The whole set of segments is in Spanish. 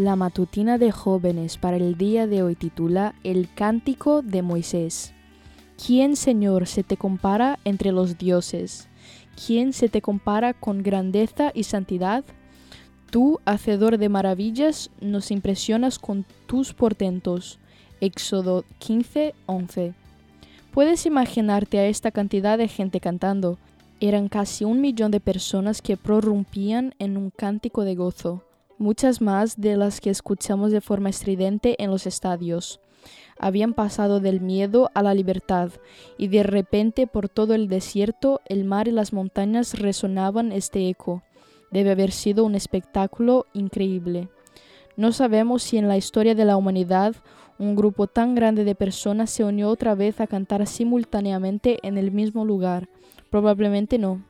La matutina de jóvenes para el día de hoy titula El cántico de Moisés. ¿Quién, Señor, se te compara entre los dioses? ¿Quién se te compara con grandeza y santidad? Tú, hacedor de maravillas, nos impresionas con tus portentos. Éxodo 15, 11. Puedes imaginarte a esta cantidad de gente cantando. Eran casi un millón de personas que prorrumpían en un cántico de gozo muchas más de las que escuchamos de forma estridente en los estadios. Habían pasado del miedo a la libertad, y de repente por todo el desierto, el mar y las montañas resonaban este eco. Debe haber sido un espectáculo increíble. No sabemos si en la historia de la humanidad un grupo tan grande de personas se unió otra vez a cantar simultáneamente en el mismo lugar. Probablemente no.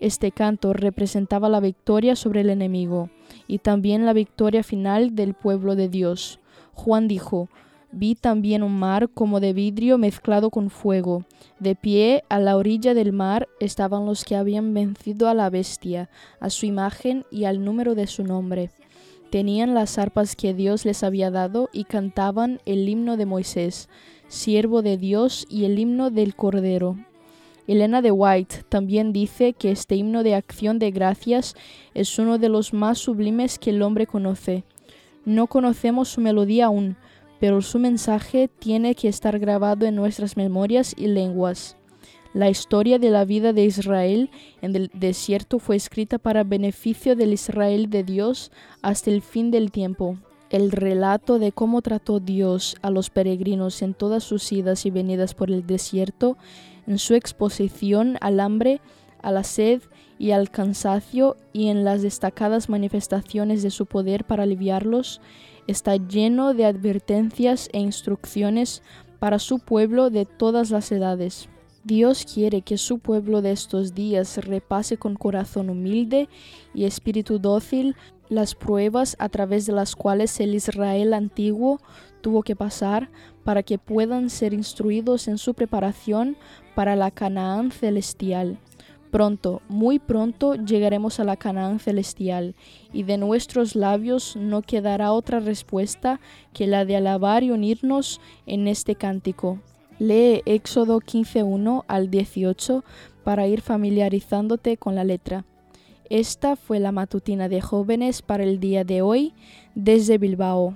Este canto representaba la victoria sobre el enemigo y también la victoria final del pueblo de Dios. Juan dijo, Vi también un mar como de vidrio mezclado con fuego. De pie a la orilla del mar estaban los que habían vencido a la bestia, a su imagen y al número de su nombre. Tenían las arpas que Dios les había dado y cantaban el himno de Moisés, siervo de Dios, y el himno del Cordero. Elena de White también dice que este himno de acción de gracias es uno de los más sublimes que el hombre conoce. No conocemos su melodía aún, pero su mensaje tiene que estar grabado en nuestras memorias y lenguas. La historia de la vida de Israel en el desierto fue escrita para beneficio del Israel de Dios hasta el fin del tiempo. El relato de cómo trató Dios a los peregrinos en todas sus idas y venidas por el desierto en su exposición al hambre, a la sed y al cansancio y en las destacadas manifestaciones de su poder para aliviarlos, está lleno de advertencias e instrucciones para su pueblo de todas las edades. Dios quiere que su pueblo de estos días repase con corazón humilde y espíritu dócil las pruebas a través de las cuales el Israel antiguo tuvo que pasar para que puedan ser instruidos en su preparación para la Canaán celestial. Pronto, muy pronto llegaremos a la Canaán celestial, y de nuestros labios no quedará otra respuesta que la de alabar y unirnos en este cántico. Lee Éxodo 15.1 al 18 para ir familiarizándote con la letra. Esta fue la matutina de jóvenes para el día de hoy desde Bilbao.